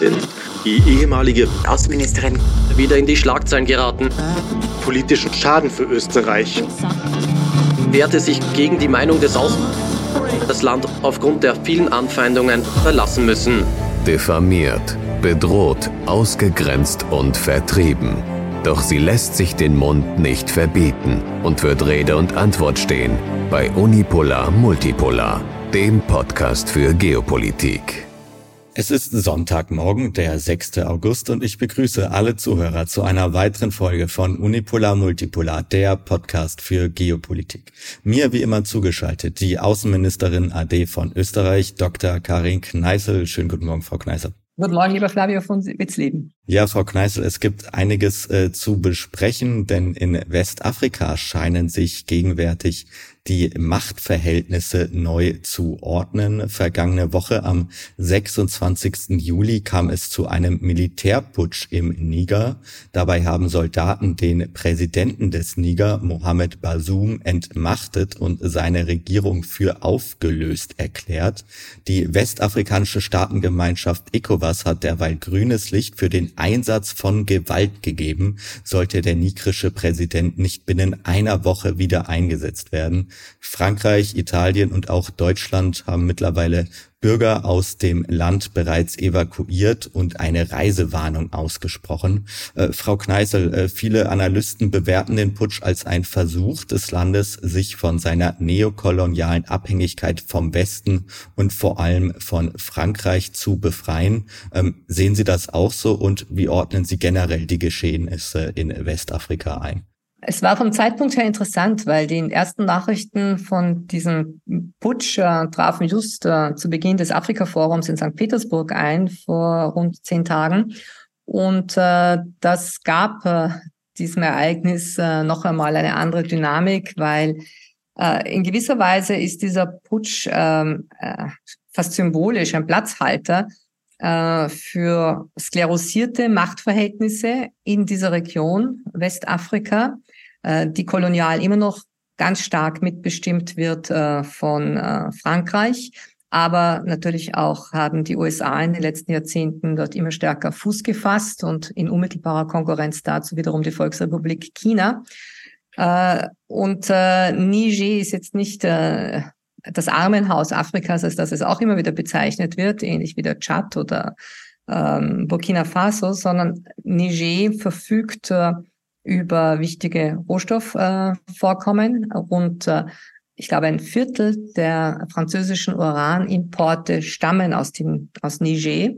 Denn die ehemalige Außenministerin wieder in die Schlagzeilen geraten. Politischen Schaden für Österreich. Wehrte sich gegen die Meinung des Aus das Land aufgrund der vielen Anfeindungen verlassen müssen. Diffamiert, bedroht, ausgegrenzt und vertrieben. Doch sie lässt sich den Mund nicht verbieten und wird Rede und Antwort stehen bei Unipolar Multipolar, dem Podcast für Geopolitik. Es ist Sonntagmorgen, der 6. August und ich begrüße alle Zuhörer zu einer weiteren Folge von Unipolar Multipolar, der Podcast für Geopolitik. Mir wie immer zugeschaltet die Außenministerin AD von Österreich, Dr. Karin Kneißl. Schönen guten Morgen, Frau Kneißl. Guten Morgen, lieber Flavio von Witzleben. Ja, Frau Kneißl, es gibt einiges äh, zu besprechen, denn in Westafrika scheinen sich gegenwärtig die Machtverhältnisse neu zu ordnen. Vergangene Woche am 26. Juli kam es zu einem Militärputsch im Niger. Dabei haben Soldaten den Präsidenten des Niger, Mohamed Bazoum, entmachtet und seine Regierung für aufgelöst erklärt. Die westafrikanische Staatengemeinschaft ECOWAS hat derweil grünes Licht für den Einsatz von Gewalt gegeben, sollte der nigrische Präsident nicht binnen einer Woche wieder eingesetzt werden. Frankreich, Italien und auch Deutschland haben mittlerweile Bürger aus dem Land bereits evakuiert und eine Reisewarnung ausgesprochen. Äh, Frau Kneißl, äh, viele Analysten bewerten den Putsch als ein Versuch des Landes, sich von seiner neokolonialen Abhängigkeit vom Westen und vor allem von Frankreich zu befreien. Ähm, sehen Sie das auch so und wie ordnen Sie generell die Geschehnisse in Westafrika ein? Es war vom Zeitpunkt her interessant, weil die ersten Nachrichten von diesem Putsch äh, trafen just äh, zu Beginn des Afrika-Forums in St. Petersburg ein, vor rund zehn Tagen. Und äh, das gab äh, diesem Ereignis äh, noch einmal eine andere Dynamik, weil äh, in gewisser Weise ist dieser Putsch ähm, äh, fast symbolisch ein Platzhalter äh, für sklerosierte Machtverhältnisse in dieser Region Westafrika, äh, die kolonial immer noch ganz stark mitbestimmt wird äh, von äh, Frankreich. Aber natürlich auch haben die USA in den letzten Jahrzehnten dort immer stärker Fuß gefasst und in unmittelbarer Konkurrenz dazu wiederum die Volksrepublik China. Und Niger ist jetzt nicht das Armenhaus Afrikas, als das es auch immer wieder bezeichnet wird, ähnlich wie der Tschad oder ähm, Burkina Faso, sondern Niger verfügt über wichtige Rohstoffvorkommen. Äh, und äh, ich glaube, ein Viertel der französischen Uranimporte stammen aus, dem, aus Niger.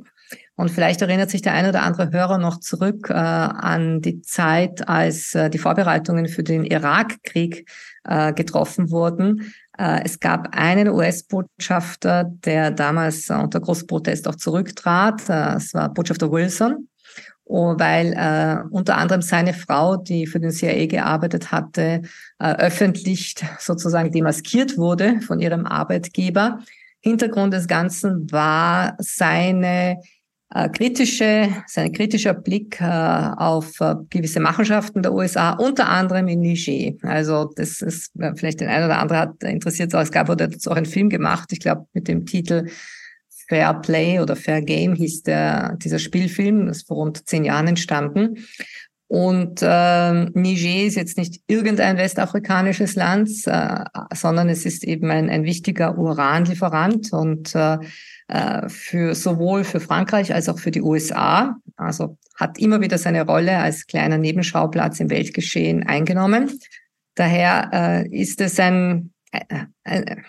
Und vielleicht erinnert sich der eine oder andere Hörer noch zurück äh, an die Zeit, als äh, die Vorbereitungen für den Irakkrieg äh, getroffen wurden. Äh, es gab einen US-Botschafter, der damals unter großem Protest auch zurücktrat. Äh, es war Botschafter Wilson. Oh, weil äh, unter anderem seine Frau, die für den CIA gearbeitet hatte, äh, öffentlich sozusagen demaskiert wurde von ihrem Arbeitgeber. Hintergrund des Ganzen war seine äh, kritische, sein kritischer Blick äh, auf äh, gewisse Machenschaften der USA, unter anderem in Niger. Also das ist äh, vielleicht den einen oder anderen hat interessiert, es gab wurde dazu auch einen Film gemacht, ich glaube mit dem Titel Fair Play oder Fair Game hieß der, dieser Spielfilm, das ist vor rund zehn Jahren entstanden. Und äh, Niger ist jetzt nicht irgendein westafrikanisches Land, äh, sondern es ist eben ein, ein wichtiger Uranlieferant und äh, äh, für sowohl für Frankreich als auch für die USA. Also hat immer wieder seine Rolle als kleiner Nebenschauplatz im Weltgeschehen eingenommen. Daher äh, ist es ein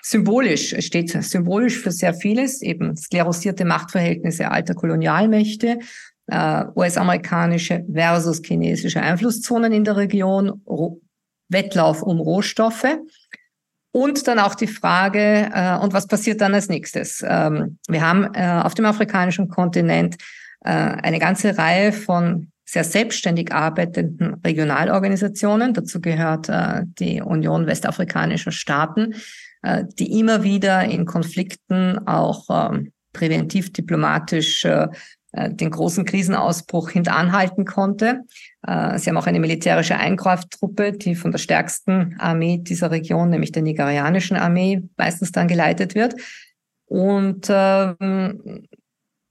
symbolisch, steht symbolisch für sehr vieles, eben sklerosierte Machtverhältnisse alter Kolonialmächte, äh, US-amerikanische versus chinesische Einflusszonen in der Region, Wettlauf um Rohstoffe und dann auch die Frage, äh, und was passiert dann als nächstes? Ähm, wir haben äh, auf dem afrikanischen Kontinent äh, eine ganze Reihe von sehr selbstständig arbeitenden Regionalorganisationen. Dazu gehört äh, die Union westafrikanischer Staaten, äh, die immer wieder in Konflikten auch ähm, präventiv diplomatisch äh, äh den großen Krisenausbruch hinteranhalten konnte. Äh, sie haben auch eine militärische Eingreiftruppe, die von der stärksten Armee dieser Region, nämlich der nigerianischen Armee, meistens dann geleitet wird. Und ähm,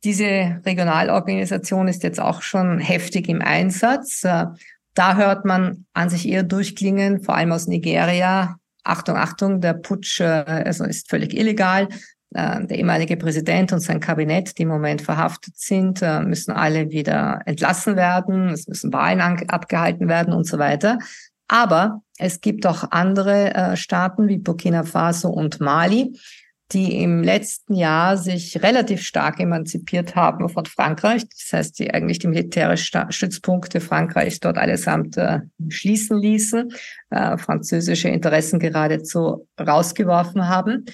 Diese Regionalorganisation ist jetzt auch schon heftig im Einsatz. Äh, da hört man an sich eher durchklingen, vor allem aus Nigeria. Achtung, Achtung, der Putsch äh, also ist völlig illegal. Äh, der ehemalige Präsident und sein Kabinett, die im Moment verhaftet sind, müssen alle wieder entlassen werden. Es müssen Wahlen abgehalten werden und so weiter. Aber es gibt auch andere Staaten wie Burkina Faso und Mali, die im letzten Jahr sich relativ stark emanzipiert haben von Frankreich. Das heißt, die eigentlich die militärischen Stützpunkte Frankreichs dort allesamt äh, schließen ließen, äh, französische Interessen geradezu rausgeworfen haben.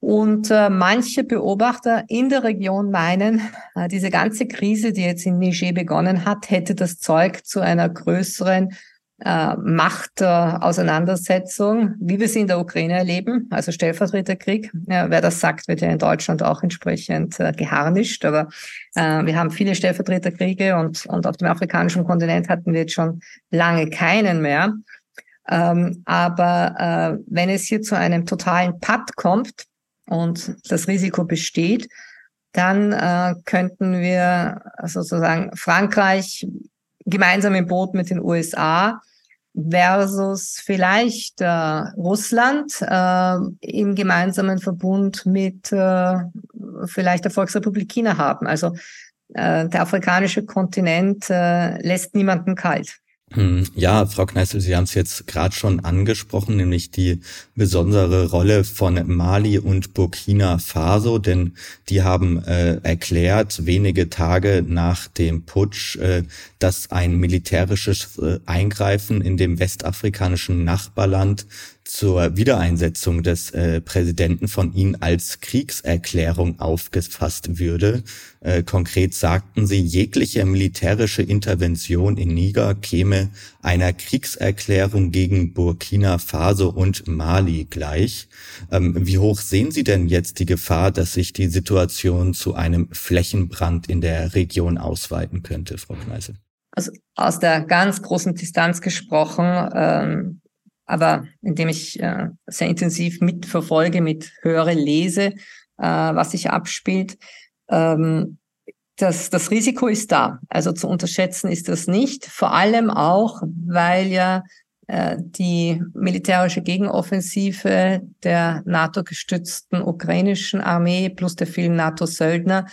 Und äh, manche Beobachter in der Region meinen, äh, diese ganze Krise, die jetzt in Niger begonnen hat, hätte das Zeug zu einer größeren äh, Machtauseinandersetzung, wie wir sie in der Ukraine erleben, also Stellvertreterkrieg. Ja, wer das sagt, wird ja in Deutschland auch entsprechend äh, geharnischt. Aber äh, wir haben viele Stellvertreterkriege und, und auf dem afrikanischen Kontinent hatten wir jetzt schon lange keinen mehr. Ähm, aber äh, wenn es hier zu einem totalen Patt kommt und das Risiko besteht, dann äh, könnten wir sozusagen Frankreich gemeinsam im Boot mit den USA versus vielleicht äh, Russland äh, im gemeinsamen Verbund mit äh, vielleicht der Volksrepublik China haben. Also äh, der afrikanische Kontinent äh, lässt niemanden kalt. Hm, ja, Frau Kneißl, Sie haben es jetzt gerade schon angesprochen, nämlich die besondere Rolle von Mali und Burkina Faso, denn die haben äh, erklärt, wenige Tage nach dem Putsch, äh, dass ein militärisches äh, Eingreifen in dem westafrikanischen Nachbarland zur Wiedereinsetzung des äh, Präsidenten von ihnen als Kriegserklärung aufgefasst würde. Äh, konkret sagten sie, jegliche militärische Intervention in Niger käme einer Kriegserklärung gegen Burkina Faso und Mali gleich. Ähm, wie hoch sehen Sie denn jetzt die Gefahr, dass sich die Situation zu einem Flächenbrand in der Region ausweiten könnte, Frau Kneißl? Also aus der ganz großen Distanz gesprochen, ähm aber indem ich äh, sehr intensiv mitverfolge, mit höre, lese, äh, was sich abspielt. Ähm, das, das Risiko ist da. Also zu unterschätzen ist das nicht. Vor allem auch, weil ja äh, die militärische Gegenoffensive der NATO-gestützten ukrainischen Armee plus der vielen NATO-Söldner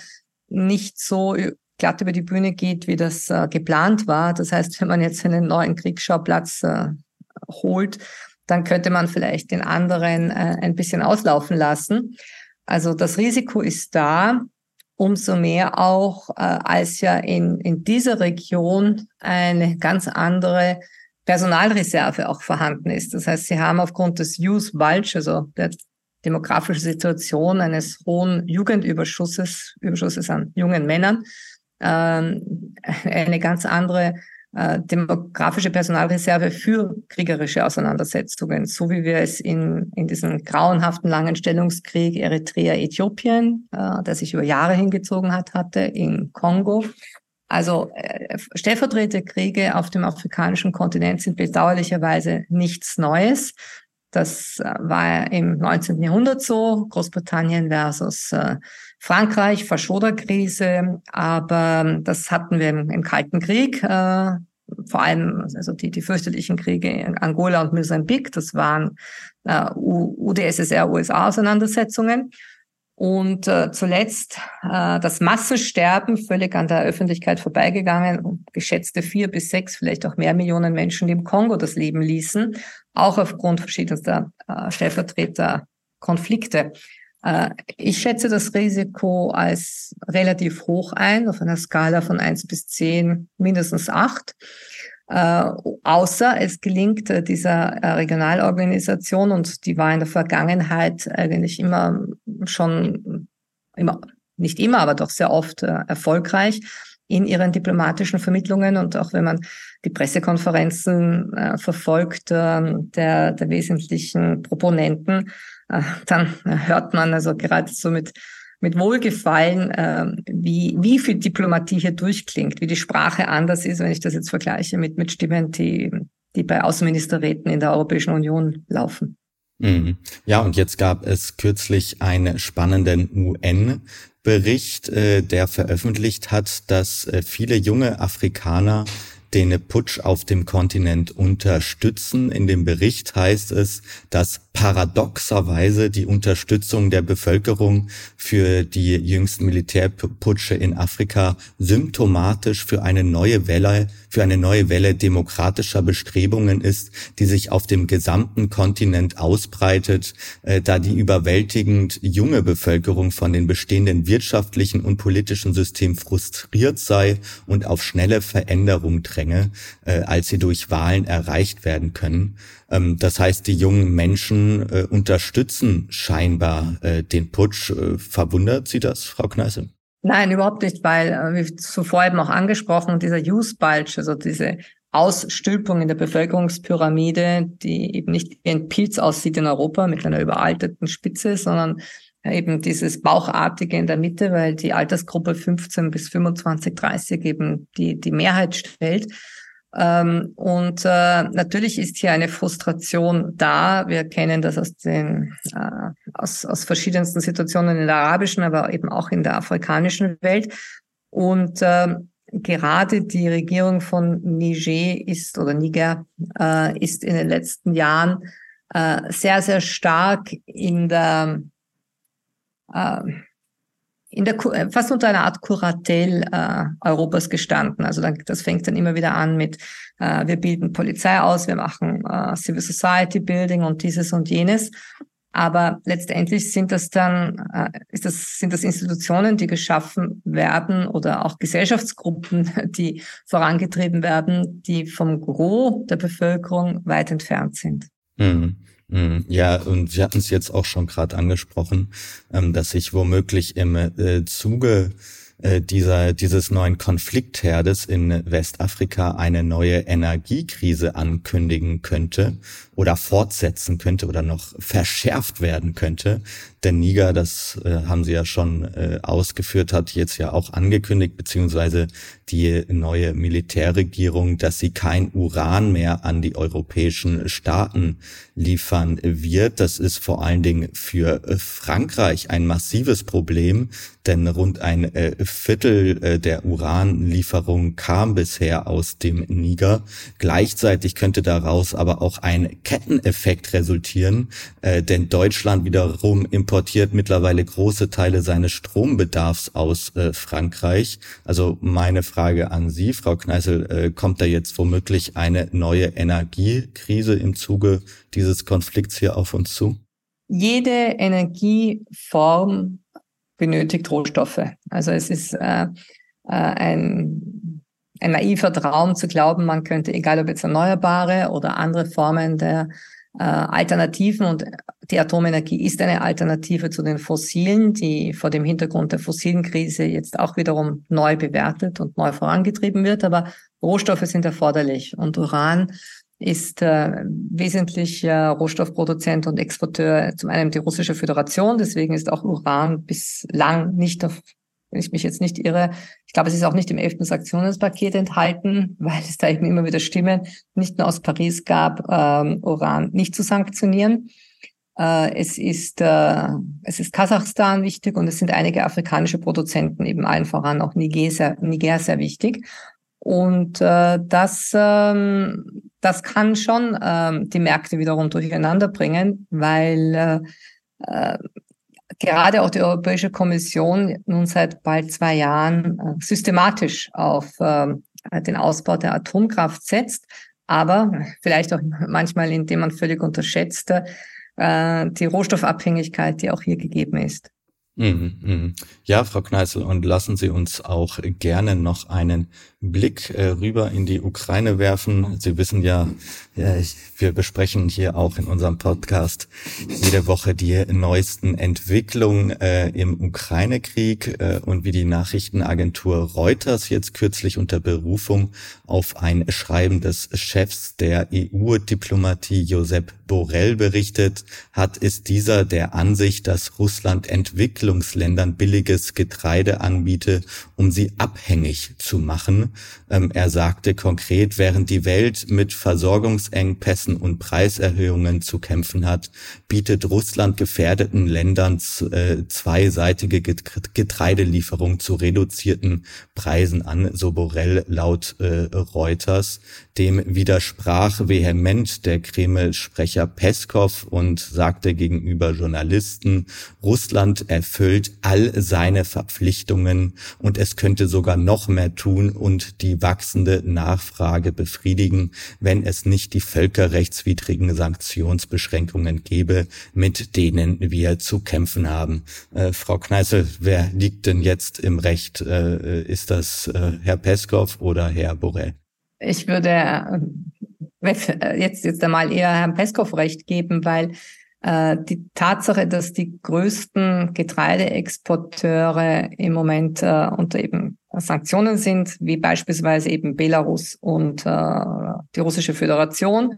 nicht so glatt über die Bühne geht, wie das äh, geplant war. Das heißt, wenn man jetzt einen neuen Kriegsschauplatz äh, holt, dann könnte man vielleicht den anderen äh, ein bisschen auslaufen lassen. Also das Risiko ist da, umso mehr auch, äh, als ja in, in dieser Region eine ganz andere Personalreserve auch vorhanden ist. Das heißt, sie haben aufgrund des Youth Bulge, also der demografischen Situation eines hohen Jugendüberschusses, Überschusses an jungen Männern, ähm, eine ganz andere äh, demografische Personalreserve für kriegerische Auseinandersetzungen, so wie wir es in, in diesem grauenhaften langen Stellungskrieg Eritrea-Äthiopien, äh, der sich über Jahre hingezogen hat, hatte, in Kongo. Also äh, Stellvertreterkriege auf dem afrikanischen Kontinent sind bedauerlicherweise nichts Neues. Das äh, war im 19. Jahrhundert so, Großbritannien versus äh, Frankreich, Faschoda-Krise, aber das hatten wir im, im Kalten Krieg, äh, vor allem also die, die fürchterlichen Kriege in Angola und Mosambik, das waren äh, UdSSR-USA-Auseinandersetzungen. Und äh, zuletzt äh, das Massensterben völlig an der Öffentlichkeit vorbeigegangen. Geschätzte vier bis sechs, vielleicht auch mehr Millionen Menschen, die im Kongo das Leben ließen, auch aufgrund verschiedenster äh, Stellvertreterkonflikte. Äh, ich schätze das Risiko als relativ hoch ein, auf einer Skala von eins bis zehn mindestens acht. Äh, außer es gelingt äh, dieser äh, Regionalorganisation und die war in der Vergangenheit eigentlich immer schon, immer, nicht immer, aber doch sehr oft äh, erfolgreich in ihren diplomatischen Vermittlungen und auch wenn man die Pressekonferenzen äh, verfolgt äh, der, der wesentlichen Proponenten, dann hört man also gerade so mit mit Wohlgefallen, äh, wie, wie viel Diplomatie hier durchklingt, wie die Sprache anders ist, wenn ich das jetzt vergleiche mit, mit Stimmen, die, die bei Außenministerräten in der Europäischen Union laufen. Mhm. Ja, und jetzt gab es kürzlich einen spannenden UN Bericht, äh, der veröffentlicht hat, dass äh, viele junge Afrikaner den Putsch auf dem Kontinent unterstützen. In dem Bericht heißt es, dass paradoxerweise die Unterstützung der Bevölkerung für die jüngsten Militärputsche in Afrika symptomatisch für eine neue Welle, für eine neue Welle demokratischer Bestrebungen ist, die sich auf dem gesamten Kontinent ausbreitet, äh, da die überwältigend junge Bevölkerung von den bestehenden wirtschaftlichen und politischen Systemen frustriert sei und auf schnelle Veränderung dränge, äh, als sie durch Wahlen erreicht werden können. Ähm, das heißt, die jungen Menschen äh, unterstützen scheinbar äh, den Putsch. Äh, verwundert Sie das, Frau Kneißl? Nein, überhaupt nicht, weil, äh, wie zuvor eben auch angesprochen, dieser Use Bulge, also diese Ausstülpung in der Bevölkerungspyramide, die eben nicht wie ein Pilz aussieht in Europa mit einer überalterten Spitze, sondern eben dieses Bauchartige in der Mitte, weil die Altersgruppe 15 bis 25, 30 eben die, die Mehrheit stellt. Ähm, und äh, natürlich ist hier eine Frustration da. Wir kennen das aus den äh, aus, aus verschiedensten Situationen in der arabischen, aber eben auch in der afrikanischen Welt. Und äh, gerade die Regierung von Niger ist oder Niger äh, ist in den letzten Jahren äh, sehr sehr stark in der äh, in der äh, fast unter einer Art Kuratel äh, Europas gestanden. Also dann, das fängt dann immer wieder an mit äh, wir bilden Polizei aus, wir machen äh, Civil Society Building und dieses und jenes. Aber letztendlich sind das dann äh, ist das sind das Institutionen, die geschaffen werden oder auch Gesellschaftsgruppen, die vorangetrieben werden, die vom Gros der Bevölkerung weit entfernt sind. Mhm. Mhm. Ja, und wir hatten es jetzt auch schon gerade angesprochen, ähm, dass sich womöglich im äh, Zuge äh, dieser, dieses neuen Konfliktherdes in Westafrika eine neue Energiekrise ankündigen könnte oder fortsetzen könnte oder noch verschärft werden könnte. Denn Niger, das äh, haben Sie ja schon äh, ausgeführt, hat jetzt ja auch angekündigt, beziehungsweise die neue Militärregierung, dass sie kein Uran mehr an die europäischen Staaten liefern wird. Das ist vor allen Dingen für Frankreich ein massives Problem, denn rund ein äh, Viertel äh, der Uranlieferung kam bisher aus dem Niger. Gleichzeitig könnte daraus aber auch ein Ketteneffekt resultieren, denn Deutschland wiederum importiert mittlerweile große Teile seines Strombedarfs aus Frankreich. Also meine Frage an Sie, Frau Kneißl, kommt da jetzt womöglich eine neue Energiekrise im Zuge dieses Konflikts hier auf uns zu? Jede Energieform benötigt Rohstoffe. Also es ist äh, äh, ein, ein naiver Traum zu glauben, man könnte, egal ob jetzt erneuerbare oder andere Formen der äh, Alternativen und die Atomenergie ist eine Alternative zu den fossilen, die vor dem Hintergrund der fossilen Krise jetzt auch wiederum neu bewertet und neu vorangetrieben wird. Aber Rohstoffe sind erforderlich und Uran ist äh, wesentlich äh, Rohstoffproduzent und Exporteur zum einen die russische Föderation. Deswegen ist auch Uran bislang nicht auf, wenn ich mich jetzt nicht irre, ich glaube, es ist auch nicht im 11. Sanktionspaket enthalten, weil es da eben immer wieder Stimmen nicht nur aus Paris gab, ähm, Uran nicht zu sanktionieren. Äh, es ist äh, es ist Kasachstan wichtig und es sind einige afrikanische Produzenten eben allen voran auch Niger sehr, Niger sehr wichtig. Und äh, das, ähm, das kann schon ähm, die Märkte wiederum durcheinander bringen, weil äh, äh, gerade auch die Europäische Kommission nun seit bald zwei Jahren äh, systematisch auf äh, den Ausbau der Atomkraft setzt, aber vielleicht auch manchmal, indem man völlig unterschätzt, äh, die Rohstoffabhängigkeit, die auch hier gegeben ist. Mhm, mhm. Ja, Frau Kneißl, und lassen Sie uns auch gerne noch einen Blick äh, rüber in die Ukraine werfen. Sie wissen ja, ja ich, wir besprechen hier auch in unserem Podcast jede Woche die neuesten Entwicklungen äh, im Ukraine-Krieg äh, und wie die Nachrichtenagentur Reuters jetzt kürzlich unter Berufung auf ein Schreiben des Chefs der EU-Diplomatie Josep Borrell berichtet hat, ist dieser der Ansicht, dass Russland Entwicklung Entwicklungsländern billiges Getreide anbiete, um sie abhängig zu machen. Ähm, er sagte konkret, während die Welt mit Versorgungsengpässen und Preiserhöhungen zu kämpfen hat, bietet Russland gefährdeten Ländern äh, zweiseitige Getreidelieferung zu reduzierten Preisen an, so Borrell laut äh, Reuters. Dem widersprach vehement der Kreml-Sprecher Peskov und sagte gegenüber Journalisten, Russland erfüllt all seine Verpflichtungen und es könnte sogar noch mehr tun und die wachsende Nachfrage befriedigen, wenn es nicht die völkerrechtswidrigen Sanktionsbeschränkungen gäbe, mit denen wir zu kämpfen haben. Äh, Frau Kneißl, wer liegt denn jetzt im Recht? Äh, ist das äh, Herr Peskov oder Herr Borrell? Ich würde äh, jetzt, jetzt einmal eher Herrn Peskov recht geben, weil äh, die Tatsache, dass die größten Getreideexporteure im Moment äh, unter eben Sanktionen sind, wie beispielsweise eben Belarus und äh, die russische Föderation,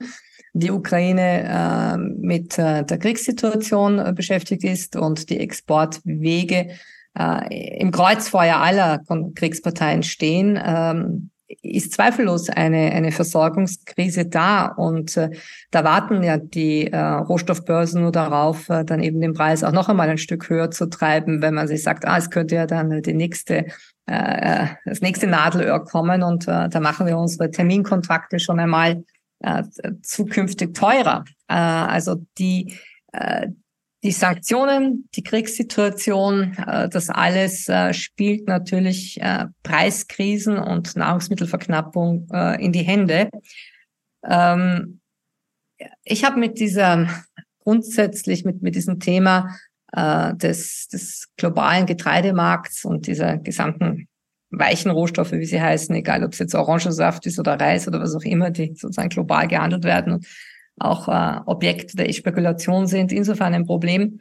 die Ukraine äh, mit äh, der Kriegssituation äh, beschäftigt ist und die Exportwege äh, im Kreuzfeuer aller Kriegsparteien stehen, ähm, ist zweifellos eine, eine Versorgungskrise da und äh, da warten ja die äh, Rohstoffbörsen nur darauf, äh, dann eben den Preis auch noch einmal ein Stück höher zu treiben, wenn man sich sagt, ah, es könnte ja dann die nächste äh, das nächste Nadelöhr kommen und äh, da machen wir unsere Terminkontrakte schon einmal äh, zukünftig teurer. Äh, also die äh, die Sanktionen, die Kriegssituation, äh, das alles äh, spielt natürlich äh, Preiskrisen und Nahrungsmittelverknappung in die Hände. Ähm, ich habe mit dieser grundsätzlich mit mit diesem Thema des des globalen Getreidemarkts und dieser gesamten weichen Rohstoffe, wie sie heißen, egal ob es jetzt Orangensaft ist oder Reis oder was auch immer, die sozusagen global gehandelt werden und auch äh, Objekt der Spekulation sind, insofern ein Problem,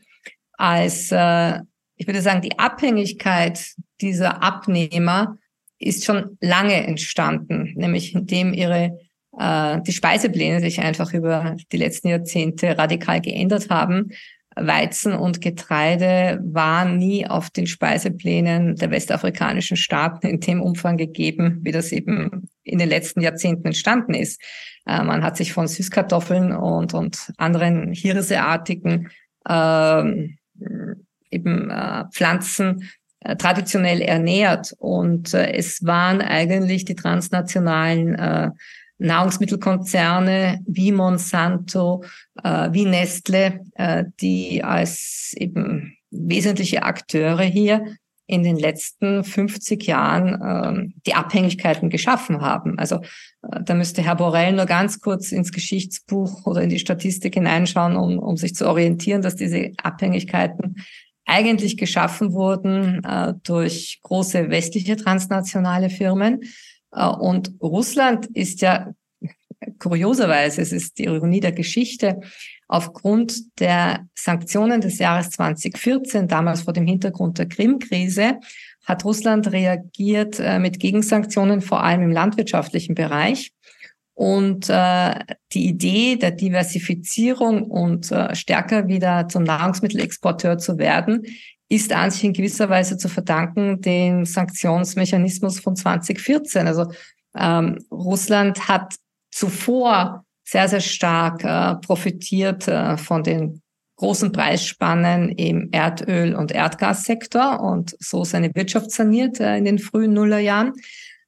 als äh, ich würde sagen, die Abhängigkeit dieser Abnehmer ist schon lange entstanden, nämlich indem ihre äh, die Speisepläne sich einfach über die letzten Jahrzehnte radikal geändert haben. Weizen und Getreide waren nie auf den Speiseplänen der westafrikanischen Staaten in dem Umfang gegeben, wie das eben in den letzten Jahrzehnten entstanden ist. Äh, man hat sich von Süßkartoffeln und, und anderen hirseartigen ähm, eben äh, Pflanzen äh, traditionell ernährt. Und äh, es waren eigentlich die transnationalen äh, Nahrungsmittelkonzerne wie Monsanto, äh, wie Nestle, äh, die als eben wesentliche Akteure hier in den letzten 50 Jahren ähm, die Abhängigkeiten geschaffen haben. Also äh, da müsste Herr Borrell nur ganz kurz ins Geschichtsbuch oder in die Statistik hineinschauen, um, um sich zu orientieren, dass diese Abhängigkeiten eigentlich geschaffen wurden äh, durch große westliche transnationale Firmen. Äh, und Russland ist ja kurioserweise, es ist die Ironie der Geschichte, aufgrund der Sanktionen des Jahres 2014, damals vor dem Hintergrund der Krim-Krise, hat Russland reagiert äh, mit Gegensanktionen, vor allem im landwirtschaftlichen Bereich. Und äh, die Idee der Diversifizierung und äh, stärker wieder zum Nahrungsmittelexporteur zu werden, ist an sich in gewisser Weise zu verdanken dem Sanktionsmechanismus von 2014. Also ähm, Russland hat zuvor sehr, sehr stark äh, profitiert äh, von den großen Preisspannen im Erdöl- und Erdgassektor und so seine Wirtschaft saniert äh, in den frühen Nullerjahren,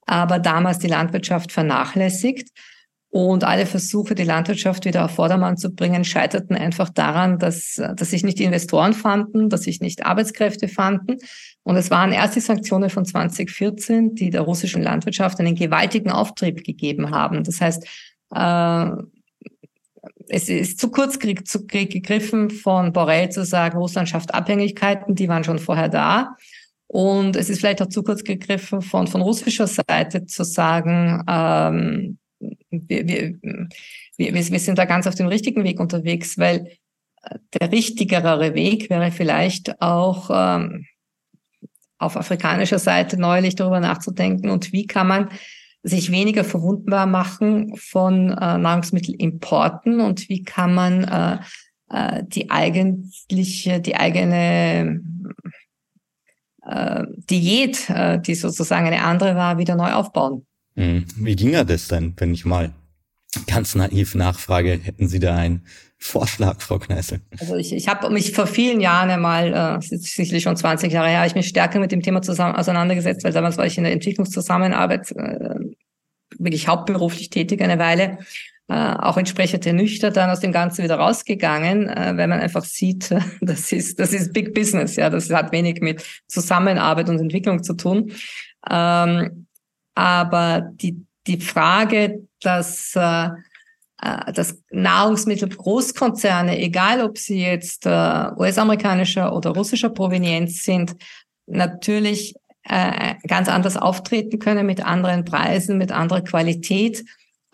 aber damals die Landwirtschaft vernachlässigt. Und alle Versuche, die Landwirtschaft wieder auf Vordermann zu bringen, scheiterten einfach daran, dass, dass sich nicht Investoren fanden, dass sich nicht Arbeitskräfte fanden. Und es waren erst die Sanktionen von 2014, die der russischen Landwirtschaft einen gewaltigen Auftrieb gegeben haben. Das heißt, äh, es ist zu kurz zu, gegriffen von Borrell zu sagen, Russland schafft Abhängigkeiten, die waren schon vorher da. Und es ist vielleicht auch zu kurz gegriffen von, von russischer Seite zu sagen, ähm, wir, wir, wir, wir sind da ganz auf dem richtigen Weg unterwegs, weil äh, der richtigere Weg wäre vielleicht auch ähm, auf afrikanischer Seite neulich darüber nachzudenken und wie kann man sich weniger verwundbar machen von äh, Nahrungsmittelimporten und wie kann man äh, äh, die eigentliche, die eigene äh, Diät, äh, die sozusagen eine andere war, wieder neu aufbauen. Hm. Wie ging er das denn, wenn ich mal ganz naiv nachfrage, hätten Sie da einen Vorschlag, Frau Kneißl? Also ich, ich habe mich vor vielen Jahren einmal, äh, sicherlich schon 20 Jahre her, ich mich stärker mit dem Thema zusammen auseinandergesetzt, weil damals war ich in der Entwicklungszusammenarbeit äh, wirklich hauptberuflich tätig eine Weile. Äh, auch entsprechend ernüchtert dann aus dem Ganzen wieder rausgegangen, äh, weil man einfach sieht, das ist, das ist Big Business, ja, das hat wenig mit Zusammenarbeit und Entwicklung zu tun. Ähm, aber die, die Frage, dass, äh, äh dass Nahrungsmittelgroßkonzerne, egal ob sie jetzt äh, US-amerikanischer oder russischer Provenienz sind, natürlich äh, ganz anders auftreten können mit anderen Preisen, mit anderer Qualität,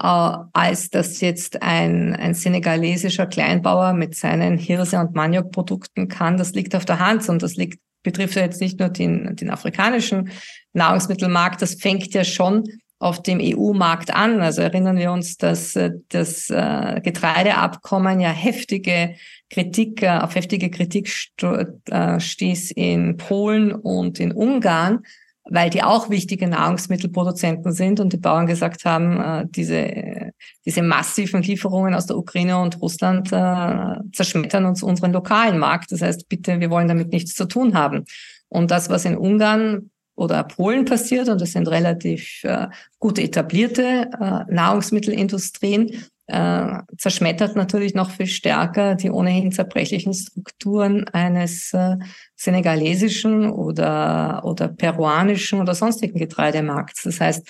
äh, als das jetzt ein, ein senegalesischer Kleinbauer mit seinen Hirse- und Maniokprodukten kann. Das liegt auf der Hand und das liegt betrifft ja jetzt nicht nur den, den afrikanischen Nahrungsmittelmarkt, das fängt ja schon auf dem EU-Markt an. Also erinnern wir uns, dass äh, das äh, Getreideabkommen ja heftige Kritik, äh, auf heftige Kritik stieß in Polen und in Ungarn, weil die auch wichtige Nahrungsmittelproduzenten sind und die Bauern gesagt haben, diese, diese massiven Lieferungen aus der Ukraine und Russland zerschmettern uns unseren lokalen Markt. Das heißt, bitte, wir wollen damit nichts zu tun haben. Und das, was in Ungarn oder Polen passiert und das sind relativ äh, gut etablierte äh, Nahrungsmittelindustrien, äh, zerschmettert natürlich noch viel stärker die ohnehin zerbrechlichen Strukturen eines äh, senegalesischen oder, oder peruanischen oder sonstigen Getreidemarkts. Das heißt,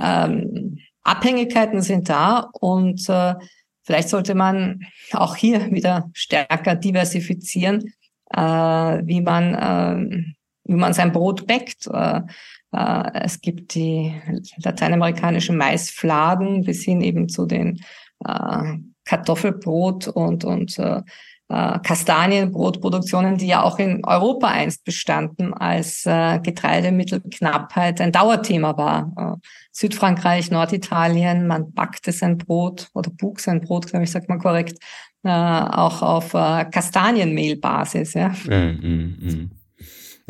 ähm, Abhängigkeiten sind da und äh, vielleicht sollte man auch hier wieder stärker diversifizieren, äh, wie man äh, wie man sein Brot bäckt. Äh, äh, es gibt die lateinamerikanischen Maisfladen bis hin eben zu den äh, Kartoffelbrot und, und Kastanienbrotproduktionen, die ja auch in Europa einst bestanden, als Getreidemittelknappheit ein Dauerthema war. Südfrankreich, Norditalien, man backte sein Brot oder bug sein Brot, glaube ich, sagt man korrekt, auch auf Kastanienmehlbasis. Ja. Mm, mm, mm.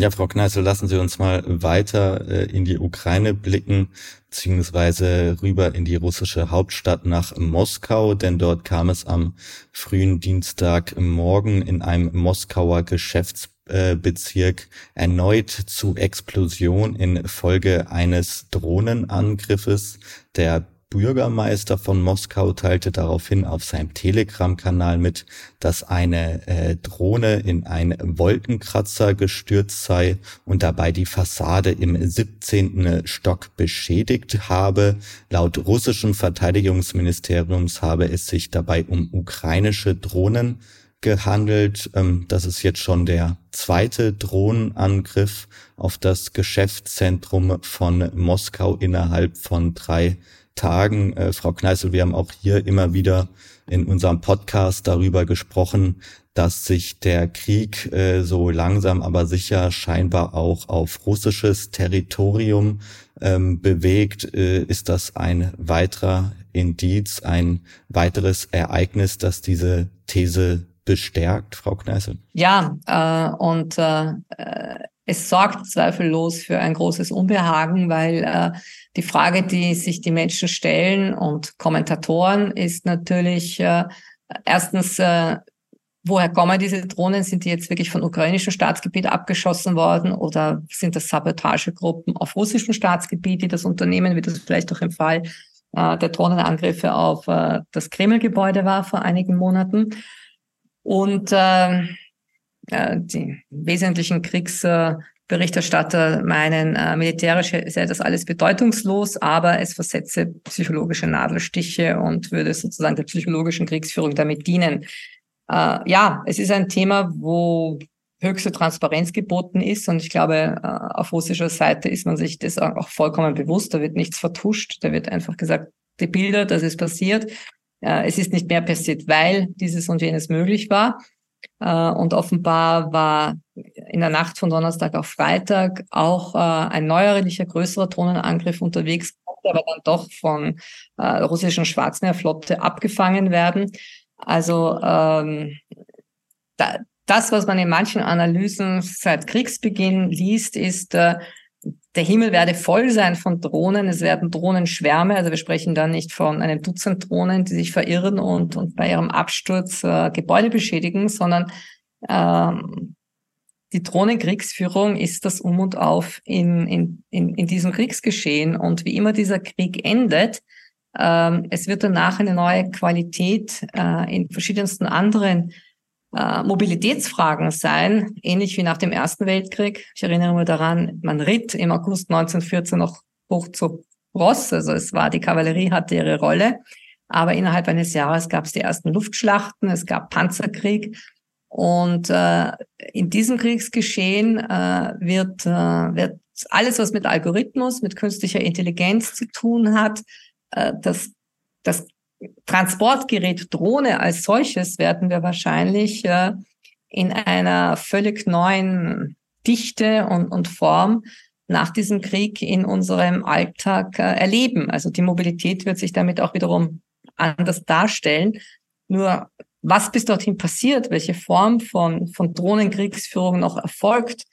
Ja, Frau Kneißl, lassen Sie uns mal weiter äh, in die Ukraine blicken, beziehungsweise rüber in die russische Hauptstadt nach Moskau, denn dort kam es am frühen Dienstagmorgen in einem Moskauer Geschäftsbezirk erneut zu Explosion in Folge eines Drohnenangriffes. Der Bürgermeister von Moskau teilte daraufhin auf seinem Telegram-Kanal mit, dass eine äh, Drohne in einen Wolkenkratzer gestürzt sei und dabei die Fassade im 17. Stock beschädigt habe. Laut russischen Verteidigungsministeriums habe es sich dabei um ukrainische Drohnen gehandelt. Ähm, das ist jetzt schon der zweite Drohnenangriff auf das Geschäftszentrum von Moskau innerhalb von drei Tagen. Äh, Frau Kneißl, wir haben auch hier immer wieder in unserem Podcast darüber gesprochen, dass sich der Krieg äh, so langsam aber sicher scheinbar auch auf russisches Territorium ähm, bewegt. Äh, ist das ein weiterer Indiz, ein weiteres Ereignis, das diese These bestärkt, Frau Kneißl? Ja, äh, und äh, es sorgt zweifellos für ein großes Unbehagen, weil äh, die Frage, die sich die Menschen stellen und Kommentatoren, ist natürlich äh, erstens, äh, woher kommen diese Drohnen? Sind die jetzt wirklich von ukrainischem Staatsgebiet abgeschossen worden oder sind das Sabotagegruppen auf russischem Staatsgebiet, die das unternehmen, wie das vielleicht auch im Fall äh, der Drohnenangriffe auf äh, das Kremlgebäude war vor einigen Monaten? Und äh, äh, die wesentlichen Kriegsberichterstatter meinen, äh, militärisch sei das alles bedeutungslos, aber es versetze psychologische Nadelstiche und würde sozusagen der psychologischen Kriegsführung damit dienen. Äh, ja, es ist ein Thema, wo höchste Transparenz geboten ist. Und ich glaube, äh, auf russischer Seite ist man sich das auch vollkommen bewusst. Da wird nichts vertuscht. Da wird einfach gesagt, die Bilder, das ist passiert. Äh, es ist nicht mehr passiert, weil dieses und jenes möglich war. Äh, und offenbar war in der Nacht von Donnerstag auf Freitag auch äh, ein neuerlicher, größerer Drohnenangriff unterwegs, konnte aber dann doch von äh, russischen Schwarzmeerflotte abgefangen werden. Also ähm, da, das, was man in manchen Analysen seit Kriegsbeginn liest, ist, äh, der Himmel werde voll sein von Drohnen. Es werden Drohnenschwärme. Also wir sprechen da nicht von einem Dutzend Drohnen, die sich verirren und, und bei ihrem Absturz äh, Gebäude beschädigen, sondern ähm, die Drohnenkriegsführung ist das Um und Auf in, in, in, in diesem Kriegsgeschehen. Und wie immer dieser Krieg endet, ähm, es wird danach eine neue Qualität äh, in verschiedensten anderen äh, Mobilitätsfragen sein, ähnlich wie nach dem Ersten Weltkrieg. Ich erinnere mich daran, man ritt im August 1914 noch hoch zu Ross, also es war, die Kavallerie hatte ihre Rolle, aber innerhalb eines Jahres gab es die ersten Luftschlachten, es gab Panzerkrieg und äh, in diesem Kriegsgeschehen äh, wird, äh, wird alles, was mit Algorithmus, mit künstlicher Intelligenz zu tun hat, äh, das, das Transportgerät Drohne als solches werden wir wahrscheinlich äh, in einer völlig neuen Dichte und, und Form nach diesem Krieg in unserem Alltag äh, erleben. Also die Mobilität wird sich damit auch wiederum anders darstellen. Nur was bis dorthin passiert, welche Form von, von Drohnenkriegsführung noch erfolgt,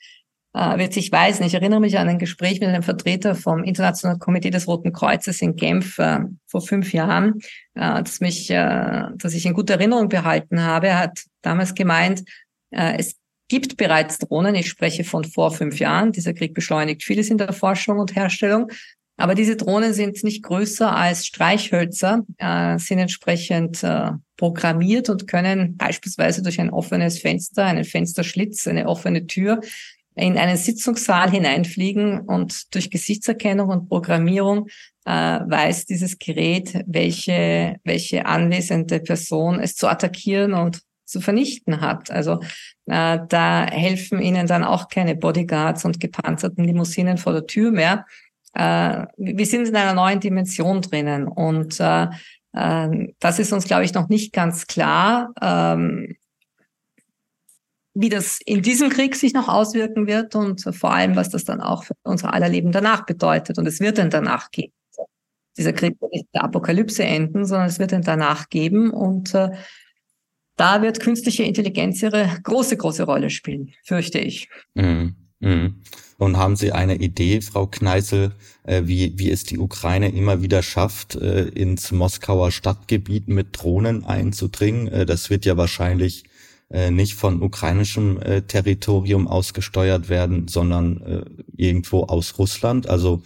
äh, wird sich weisen. Ich erinnere mich an ein Gespräch mit einem Vertreter vom Internationalen Komitee des Roten Kreuzes in Genf äh, vor fünf Jahren, äh, das mich, äh, dass ich in guter Erinnerung behalten habe. Er hat damals gemeint, äh, es gibt bereits Drohnen. Ich spreche von vor fünf Jahren. Dieser Krieg beschleunigt vieles in der Forschung und Herstellung. Aber diese Drohnen sind nicht größer als Streichhölzer, äh, sind entsprechend äh, programmiert und können beispielsweise durch ein offenes Fenster, einen Fensterschlitz, eine offene Tür in einen Sitzungssaal hineinfliegen und durch Gesichtserkennung und Programmierung äh, weiß dieses Gerät, welche, welche anwesende Person es zu attackieren und zu vernichten hat. Also äh, da helfen ihnen dann auch keine Bodyguards und gepanzerten Limousinen vor der Tür mehr. Äh, wir sind in einer neuen Dimension drinnen und äh, äh, das ist uns, glaube ich, noch nicht ganz klar. Ähm, wie das in diesem Krieg sich noch auswirken wird und vor allem, was das dann auch für unser aller Leben danach bedeutet. Und es wird dann danach geben. Dieser Krieg wird nicht der Apokalypse enden, sondern es wird dann danach geben. Und äh, da wird künstliche Intelligenz ihre große, große Rolle spielen, fürchte ich. Mhm. Mhm. Und haben Sie eine Idee, Frau Kneißel, äh, wie, wie es die Ukraine immer wieder schafft, äh, ins Moskauer Stadtgebiet mit Drohnen einzudringen? Äh, das wird ja wahrscheinlich äh, nicht von ukrainischem äh, Territorium ausgesteuert werden, sondern äh, irgendwo aus Russland. Also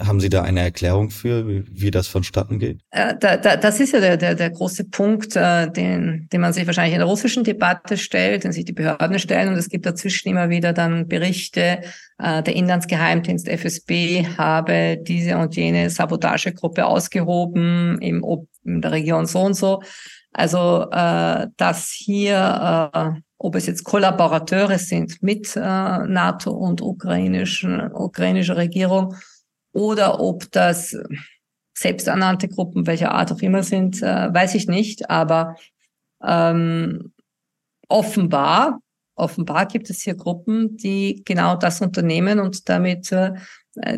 haben Sie da eine Erklärung für, wie, wie das vonstatten geht? Äh, da, da, das ist ja der, der, der große Punkt, äh, den, den man sich wahrscheinlich in der russischen Debatte stellt, den sich die Behörden stellen. Und es gibt dazwischen immer wieder dann Berichte, äh, der Inlandsgeheimdienst FSB habe diese und jene Sabotagegruppe ausgehoben im, in der Region so und so. Also äh, dass hier, äh, ob es jetzt Kollaborateure sind mit äh, NATO und ukrainischen, ukrainischer Regierung oder ob das selbsternannte Gruppen welcher Art auch immer sind, äh, weiß ich nicht. Aber ähm, offenbar, offenbar gibt es hier Gruppen, die genau das unternehmen und damit äh,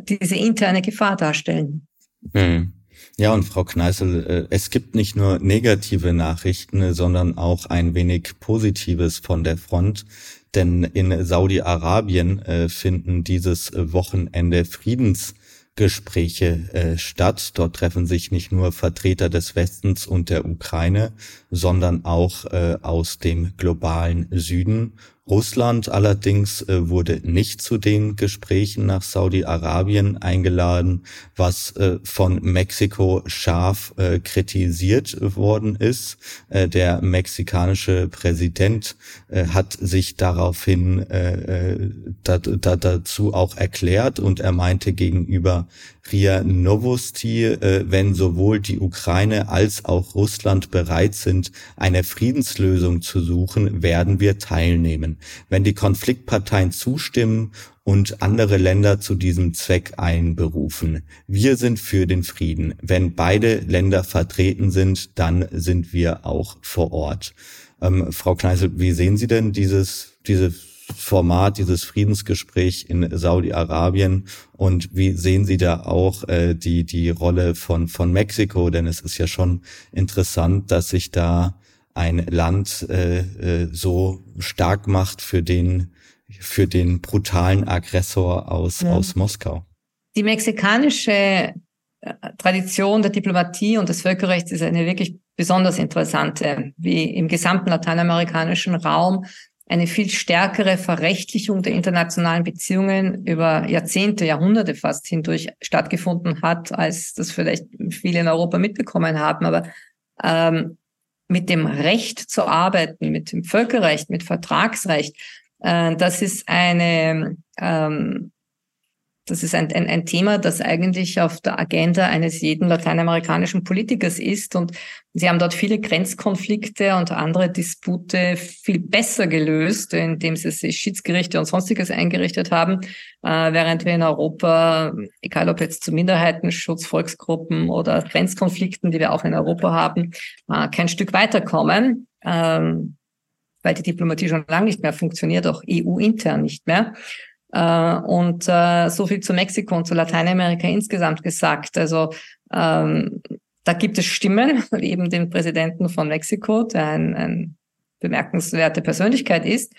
diese interne Gefahr darstellen. Hm. Ja, und Frau Kneißl, äh, es gibt nicht nur negative Nachrichten, sondern auch ein wenig Positives von der Front. Denn in Saudi-Arabien äh, finden dieses Wochenende Friedensgespräche äh, statt. Dort treffen sich nicht nur Vertreter des Westens und der Ukraine, sondern auch aus dem globalen Süden. Russland allerdings äh, wurde nicht zu den Gesprächen nach Saudi-Arabien eingeladen, was äh, von Mexiko scharf äh, kritisiert worden ist. Der mexikanische Präsident hat sich daraufhin da, da, dazu auch erklärt und er meinte gegenüber RIA Novosti, wenn sowohl die Ukraine als auch Russland bereit sind, eine Friedenslösung zu suchen, werden wir teilnehmen. Wenn die Konfliktparteien zustimmen und andere Länder zu diesem Zweck einberufen. Wir sind für den Frieden. Wenn beide Länder vertreten sind, dann sind wir auch vor Ort. Ähm, Frau Kneißl, wie sehen Sie denn dieses, diese Format, dieses Friedensgespräch in Saudi-Arabien und wie sehen Sie da auch äh, die, die Rolle von, von Mexiko? Denn es ist ja schon interessant, dass sich da ein Land äh, äh, so stark macht für den für den brutalen Aggressor aus ja. aus Moskau. Die mexikanische äh, Tradition der Diplomatie und des Völkerrechts ist eine wirklich besonders interessante, wie im gesamten lateinamerikanischen Raum eine viel stärkere Verrechtlichung der internationalen Beziehungen über Jahrzehnte, Jahrhunderte fast hindurch stattgefunden hat, als das vielleicht viele in Europa mitbekommen haben. Aber ähm, mit dem Recht zu arbeiten, mit dem Völkerrecht, mit Vertragsrecht, äh, das ist eine ähm, das ist ein, ein, ein Thema, das eigentlich auf der Agenda eines jeden lateinamerikanischen Politikers ist. Und sie haben dort viele Grenzkonflikte und andere Dispute viel besser gelöst, indem sie sich Schiedsgerichte und sonstiges eingerichtet haben, äh, während wir in Europa, egal ob jetzt zu Minderheitenschutz, Volksgruppen oder Grenzkonflikten, die wir auch in Europa haben, äh, kein Stück weiterkommen. Ähm, weil die Diplomatie schon lange nicht mehr funktioniert, auch EU-intern nicht mehr. Äh, und äh, so viel zu Mexiko und zu Lateinamerika insgesamt gesagt. Also ähm, da gibt es Stimmen, eben den Präsidenten von Mexiko, der ein, ein bemerkenswerte Persönlichkeit ist,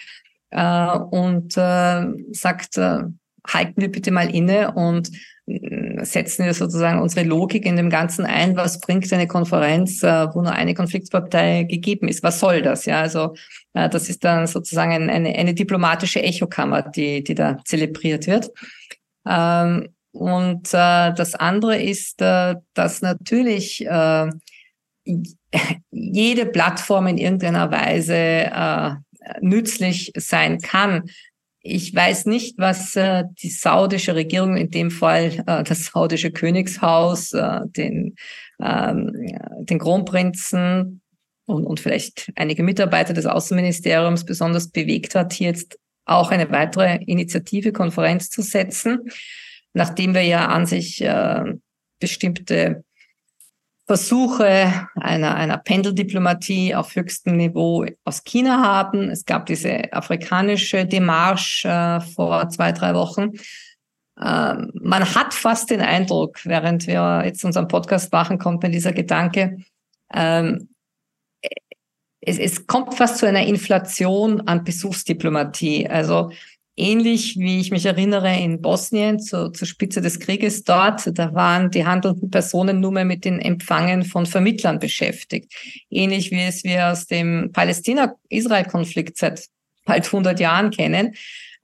äh, und äh, sagt, äh, halten wir bitte mal inne und setzen wir sozusagen unsere Logik in dem Ganzen ein. Was bringt eine Konferenz, äh, wo nur eine Konfliktpartei gegeben ist? Was soll das? Ja, also äh, das ist dann sozusagen eine, eine diplomatische Echokammer, die, die da zelebriert wird. Ähm, und das andere ist, dass natürlich jede Plattform in irgendeiner Weise nützlich sein kann. Ich weiß nicht, was äh, die saudische Regierung, in dem Fall äh, das saudische Königshaus, äh, den, ähm, den Kronprinzen und, und vielleicht einige Mitarbeiter des Außenministeriums besonders bewegt hat, hier jetzt auch eine weitere Initiative, Konferenz zu setzen, nachdem wir ja an sich äh, bestimmte Versuche einer, einer Pendeldiplomatie auf höchstem Niveau aus China haben. Es gab diese afrikanische Demarche äh, vor zwei, drei Wochen. Ähm, man hat fast den Eindruck, während wir jetzt unseren Podcast machen, kommt mir dieser Gedanke, ähm, es, es kommt fast zu einer Inflation an Besuchsdiplomatie. Also Ähnlich wie ich mich erinnere in Bosnien zu, zur Spitze des Krieges dort, da waren die handelnden Personen nur mehr mit den Empfangen von Vermittlern beschäftigt. Ähnlich wie es wir aus dem Palästina-Israel-Konflikt seit bald 100 Jahren kennen.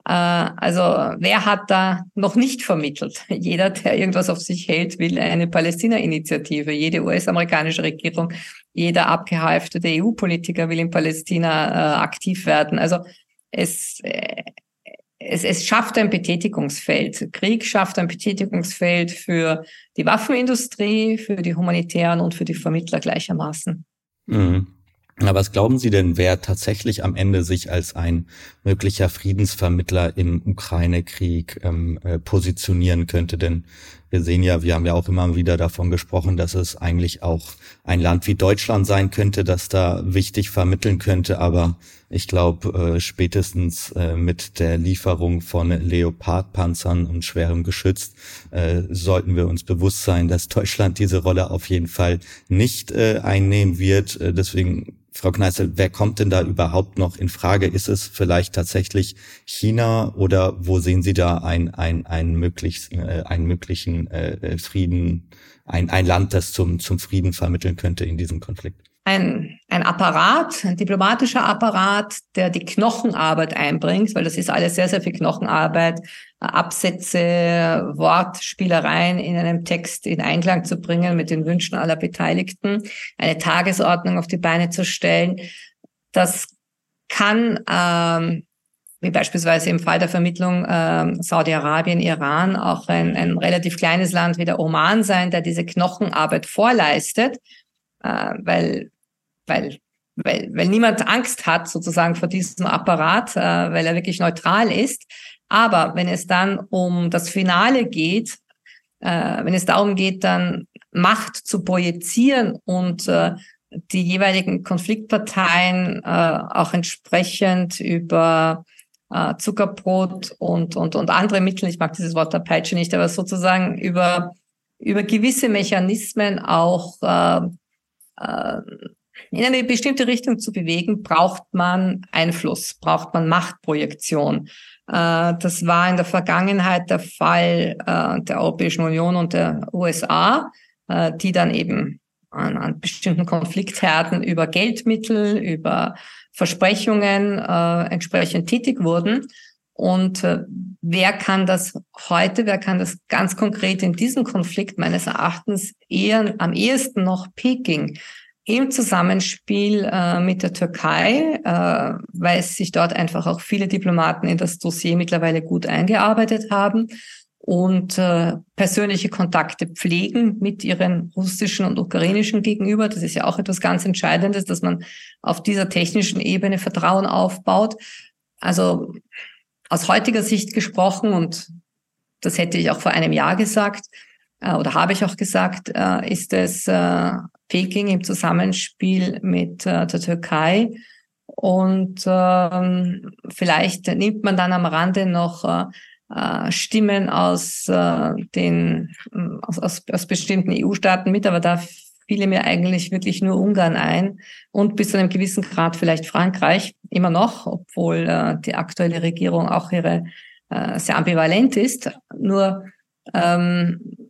Äh, also wer hat da noch nicht vermittelt? Jeder, der irgendwas auf sich hält, will eine Palästina-Initiative. Jede US-amerikanische Regierung, jeder abgehalftete EU-Politiker will in Palästina äh, aktiv werden. Also es, äh, es, es schafft ein Betätigungsfeld. Krieg schafft ein Betätigungsfeld für die Waffenindustrie, für die humanitären und für die Vermittler gleichermaßen. Mhm. Aber was glauben Sie denn, wer tatsächlich am Ende sich als ein möglicher Friedensvermittler im Ukraine-Krieg ähm, äh, positionieren könnte? Denn wir sehen ja, wir haben ja auch immer wieder davon gesprochen, dass es eigentlich auch ein Land wie Deutschland sein könnte, das da wichtig vermitteln könnte. Aber ich glaube, äh, spätestens äh, mit der Lieferung von Leopardpanzern und schwerem Geschütz äh, sollten wir uns bewusst sein, dass Deutschland diese Rolle auf jeden Fall nicht äh, einnehmen wird. Äh, deswegen Frau Kneißl, wer kommt denn da überhaupt noch in Frage? Ist es vielleicht tatsächlich China oder wo sehen Sie da ein, ein, ein möglichst, äh, einen möglichen äh, Frieden, ein, ein Land, das zum, zum Frieden vermitteln könnte in diesem Konflikt? Ein, ein Apparat, ein diplomatischer Apparat, der die Knochenarbeit einbringt, weil das ist alles sehr, sehr viel Knochenarbeit, Absätze, Wortspielereien in einem Text in Einklang zu bringen mit den Wünschen aller Beteiligten, eine Tagesordnung auf die Beine zu stellen. Das kann, ähm, wie beispielsweise im Fall der Vermittlung äh, Saudi-Arabien, Iran, auch ein, ein relativ kleines Land wie der Oman sein, der diese Knochenarbeit vorleistet äh, weil, weil, weil, weil niemand Angst hat sozusagen vor diesem Apparat, äh, weil er wirklich neutral ist. Aber wenn es dann um das Finale geht, äh, wenn es darum geht, dann Macht zu projizieren und äh, die jeweiligen Konfliktparteien äh, auch entsprechend über äh, Zuckerbrot und, und, und andere Mittel, ich mag dieses Wort der Peitsche nicht, aber sozusagen über, über gewisse Mechanismen auch äh, in eine bestimmte Richtung zu bewegen, braucht man Einfluss, braucht man Machtprojektion. Äh, das war in der Vergangenheit der Fall äh, der Europäischen Union und der USA, äh, die dann eben an, an bestimmten Konfliktherden über Geldmittel, über Versprechungen entsprechend tätig wurden. Und wer kann das heute, wer kann das ganz konkret in diesem Konflikt meines Erachtens eher am ehesten noch Peking im Zusammenspiel äh, mit der Türkei, äh, weil sich dort einfach auch viele Diplomaten in das Dossier mittlerweile gut eingearbeitet haben und äh, persönliche Kontakte pflegen mit ihren russischen und ukrainischen Gegenüber. Das ist ja auch etwas ganz Entscheidendes, dass man auf dieser technischen Ebene Vertrauen aufbaut. Also aus heutiger Sicht gesprochen, und das hätte ich auch vor einem Jahr gesagt, äh, oder habe ich auch gesagt, äh, ist es äh, Peking im Zusammenspiel mit äh, der Türkei. Und ähm, vielleicht nimmt man dann am Rande noch äh, äh Stimmen aus äh, den aus, aus, aus bestimmten EU-Staaten mit, aber da fiele mir eigentlich wirklich nur Ungarn ein und bis zu einem gewissen Grad vielleicht Frankreich immer noch, obwohl äh, die aktuelle Regierung auch ihre äh, sehr ambivalent ist. Nur ähm,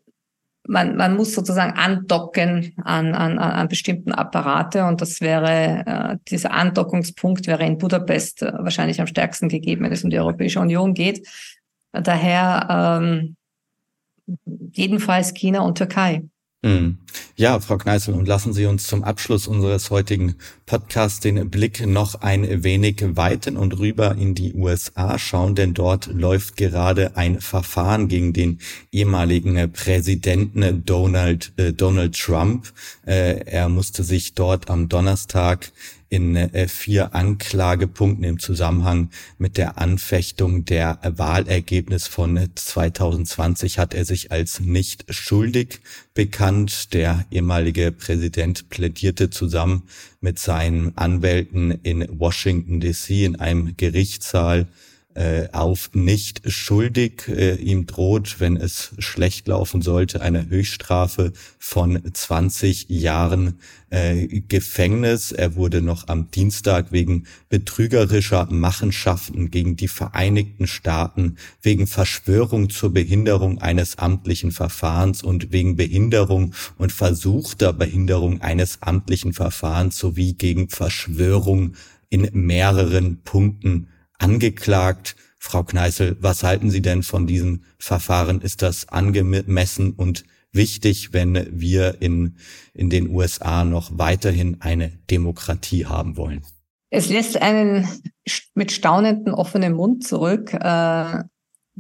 man, man muss sozusagen andocken an, an, an bestimmten Apparate und das wäre, äh, dieser Andockungspunkt wäre in Budapest äh, wahrscheinlich am stärksten gegeben, wenn es um die Europäische Union geht. Daher ähm, jedenfalls China und Türkei. Hm. Ja, Frau Kneißl, und lassen Sie uns zum Abschluss unseres heutigen Podcasts den Blick noch ein wenig weiten und rüber in die USA schauen, denn dort läuft gerade ein Verfahren gegen den ehemaligen Präsidenten Donald, äh, Donald Trump. Äh, er musste sich dort am Donnerstag in äh, vier Anklagepunkten im Zusammenhang mit der Anfechtung der Wahlergebnis von 2020 hat er sich als nicht schuldig bekannt. Der ehemalige Präsident plädierte zusammen mit seinen Anwälten in Washington DC in einem Gerichtssaal äh, auf nicht schuldig. Äh, ihm droht, wenn es schlecht laufen sollte, eine Höchststrafe von 20 Jahren äh, Gefängnis. Er wurde noch am Dienstag wegen betrügerischer Machenschaften gegen die Vereinigten Staaten, wegen Verschwörung zur Behinderung eines amtlichen Verfahrens und wegen Behinderung und versuchter Behinderung eines amtlichen Verfahrens sowie gegen Verschwörung in mehreren Punkten angeklagt. Frau Kneißl, was halten Sie denn von diesem Verfahren? Ist das angemessen und wichtig, wenn wir in, in den USA noch weiterhin eine Demokratie haben wollen? Es lässt einen mit staunenden offenen Mund zurück, äh,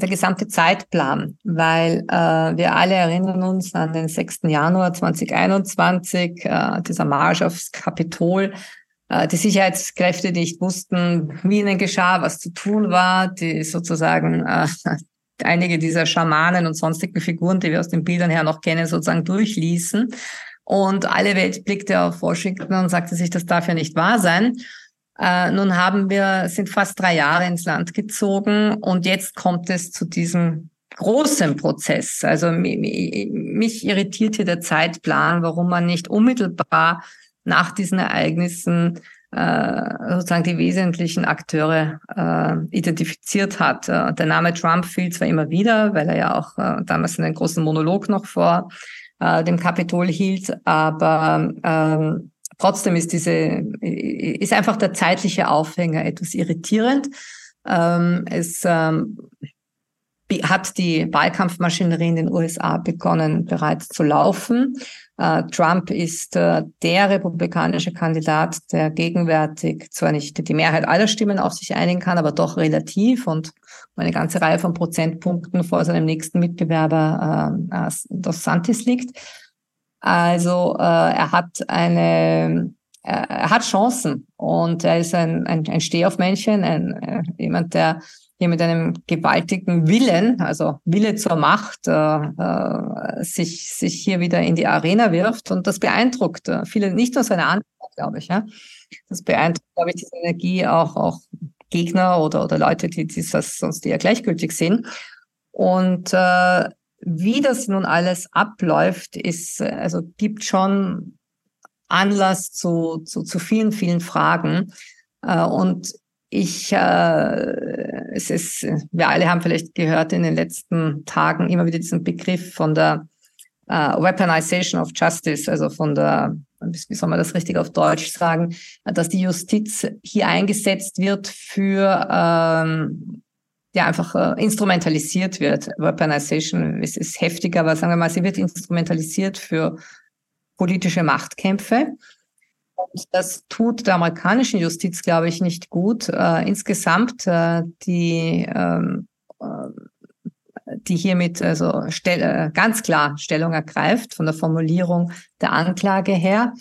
der gesamte Zeitplan, weil äh, wir alle erinnern uns an den 6. Januar 2021, äh, dieser Marsch aufs Kapitol, die Sicherheitskräfte nicht wussten, wie ihnen geschah, was zu tun war, die sozusagen äh, einige dieser Schamanen und sonstigen Figuren, die wir aus den Bildern her noch kennen, sozusagen durchließen. Und alle Welt blickte auf Washington und sagte sich, das darf ja nicht wahr sein. Äh, nun haben wir, sind fast drei Jahre ins Land gezogen und jetzt kommt es zu diesem großen Prozess. Also mich, mich irritiert hier der Zeitplan, warum man nicht unmittelbar nach diesen Ereignissen äh, sozusagen die wesentlichen Akteure äh, identifiziert hat. Äh, der Name Trump fiel zwar immer wieder, weil er ja auch äh, damals einen großen Monolog noch vor äh, dem Kapitol hielt, aber ähm, trotzdem ist diese ist einfach der zeitliche Aufhänger etwas irritierend. Ähm, es ähm, hat die Wahlkampfmaschinerie in den USA begonnen bereits zu laufen. Äh, Trump ist äh, der republikanische Kandidat, der gegenwärtig zwar nicht die Mehrheit aller Stimmen auf sich einigen kann, aber doch relativ und eine ganze Reihe von Prozentpunkten vor seinem nächsten Mitbewerber äh, Dos Santis liegt. Also äh, er hat eine er hat Chancen und er ist ein, ein, ein Stehaufmännchen, ein, äh, jemand, der hier mit einem gewaltigen Willen, also Wille zur Macht, äh, äh, sich, sich hier wieder in die Arena wirft. Und das beeindruckt äh, viele, nicht nur seine Antwort, glaube ich. Ja. Das beeindruckt, glaube ich, diese Energie auch, auch Gegner oder, oder Leute, die, die das sonst eher gleichgültig sehen. Und äh, wie das nun alles abläuft, ist, also gibt schon Anlass zu, zu, zu vielen, vielen Fragen. Äh, und ich, äh, es ist, wir alle haben vielleicht gehört in den letzten Tagen immer wieder diesen Begriff von der äh, Weaponization of Justice, also von der, wie soll man das richtig auf Deutsch sagen, dass die Justiz hier eingesetzt wird für ähm, ja einfach äh, instrumentalisiert wird. Weaponization ist, ist heftig, aber sagen wir mal, sie wird instrumentalisiert für politische Machtkämpfe. Und das tut der amerikanischen Justiz, glaube ich, nicht gut. Äh, insgesamt äh, die ähm, äh, die hiermit also stell, äh, ganz klar Stellung ergreift von der Formulierung der Anklage her.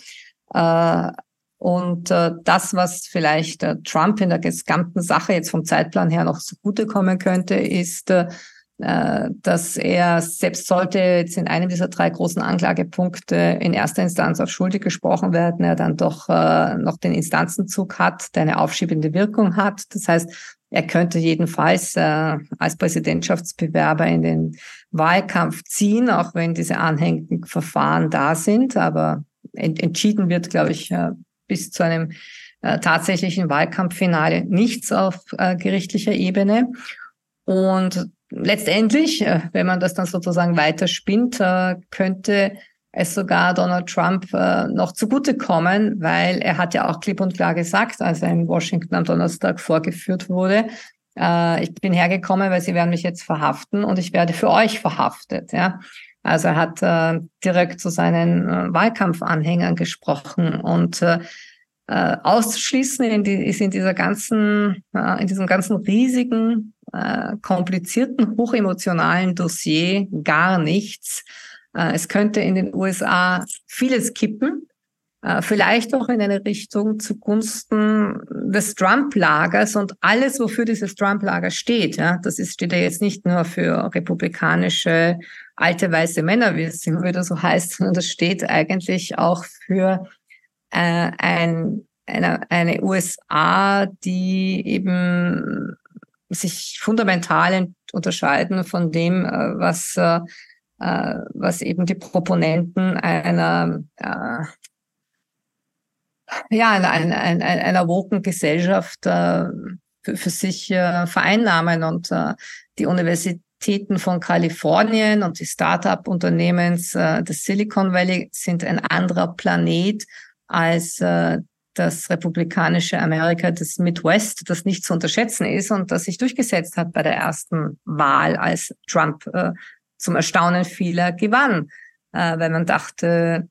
Äh, und äh, das, was vielleicht Trump in der gesamten Sache jetzt vom Zeitplan her noch zugutekommen könnte, ist, äh, dass er selbst sollte jetzt in einem dieser drei großen Anklagepunkte in erster Instanz auf schuldig gesprochen werden, er dann doch äh, noch den Instanzenzug hat, der eine aufschiebende Wirkung hat. Das heißt, er könnte jedenfalls äh, als Präsidentschaftsbewerber in den Wahlkampf ziehen, auch wenn diese anhängigen Verfahren da sind. Aber ent entschieden wird, glaube ich, äh, bis zu einem äh, tatsächlichen Wahlkampffinale nichts auf äh, gerichtlicher Ebene. Und letztendlich, äh, wenn man das dann sozusagen weiterspinnt, äh, könnte es sogar Donald Trump äh, noch zugutekommen, weil er hat ja auch klipp und klar gesagt, als er in Washington am Donnerstag vorgeführt wurde, ich bin hergekommen, weil sie werden mich jetzt verhaften und ich werde für euch verhaftet. Ja, also er hat äh, direkt zu seinen äh, Wahlkampfanhängern gesprochen und äh, auszuschließen in die, ist in dieser ganzen, in diesem ganzen riesigen, äh, komplizierten, hochemotionalen Dossier gar nichts. Äh, es könnte in den USA vieles kippen, äh, vielleicht auch in eine Richtung zugunsten des Trump-Lagers und alles, wofür dieses Trump-Lager steht. Ja, das ist, steht ja jetzt nicht nur für republikanische alte weiße Männer, wie es immer wieder so heißt, sondern das steht eigentlich auch für äh, ein, eine, eine USA, die eben sich fundamental unterscheiden von dem, äh, was, äh, äh, was eben die Proponenten einer ja, einer, einer, einer woken Gesellschaft für, für sich vereinnahmen. Und die Universität Universitäten von Kalifornien und die Start-up-Unternehmens äh, des Silicon Valley sind ein anderer Planet als äh, das republikanische Amerika des Midwest, das nicht zu unterschätzen ist und das sich durchgesetzt hat bei der ersten Wahl, als Trump äh, zum Erstaunen vieler gewann äh, weil man dachte,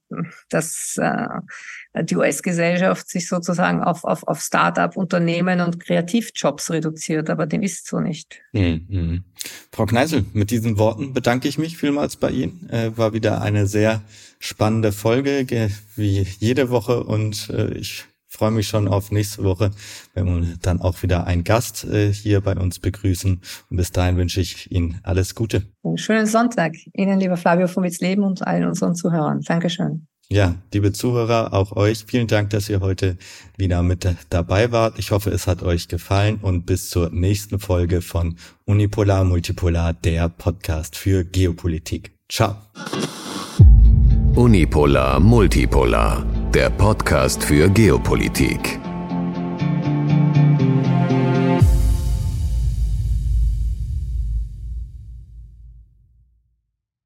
dass äh, die US-Gesellschaft sich sozusagen auf, auf, auf Start-up-Unternehmen und Kreativjobs reduziert, aber dem ist so nicht. Mhm. Frau Kneisel, mit diesen Worten bedanke ich mich vielmals bei Ihnen. Äh, war wieder eine sehr spannende Folge, wie jede Woche und äh, ich freue mich schon auf nächste Woche, wenn wir dann auch wieder einen Gast äh, hier bei uns begrüßen. Und bis dahin wünsche ich Ihnen alles Gute. Einen schönen Sonntag. Ihnen, lieber Flavio von Witzleben und allen unseren Zuhörern. Dankeschön. Ja, liebe Zuhörer, auch euch vielen Dank, dass ihr heute wieder mit dabei wart. Ich hoffe, es hat euch gefallen und bis zur nächsten Folge von Unipolar Multipolar, der Podcast für Geopolitik. Ciao. Unipolar Multipolar der Podcast für Geopolitik.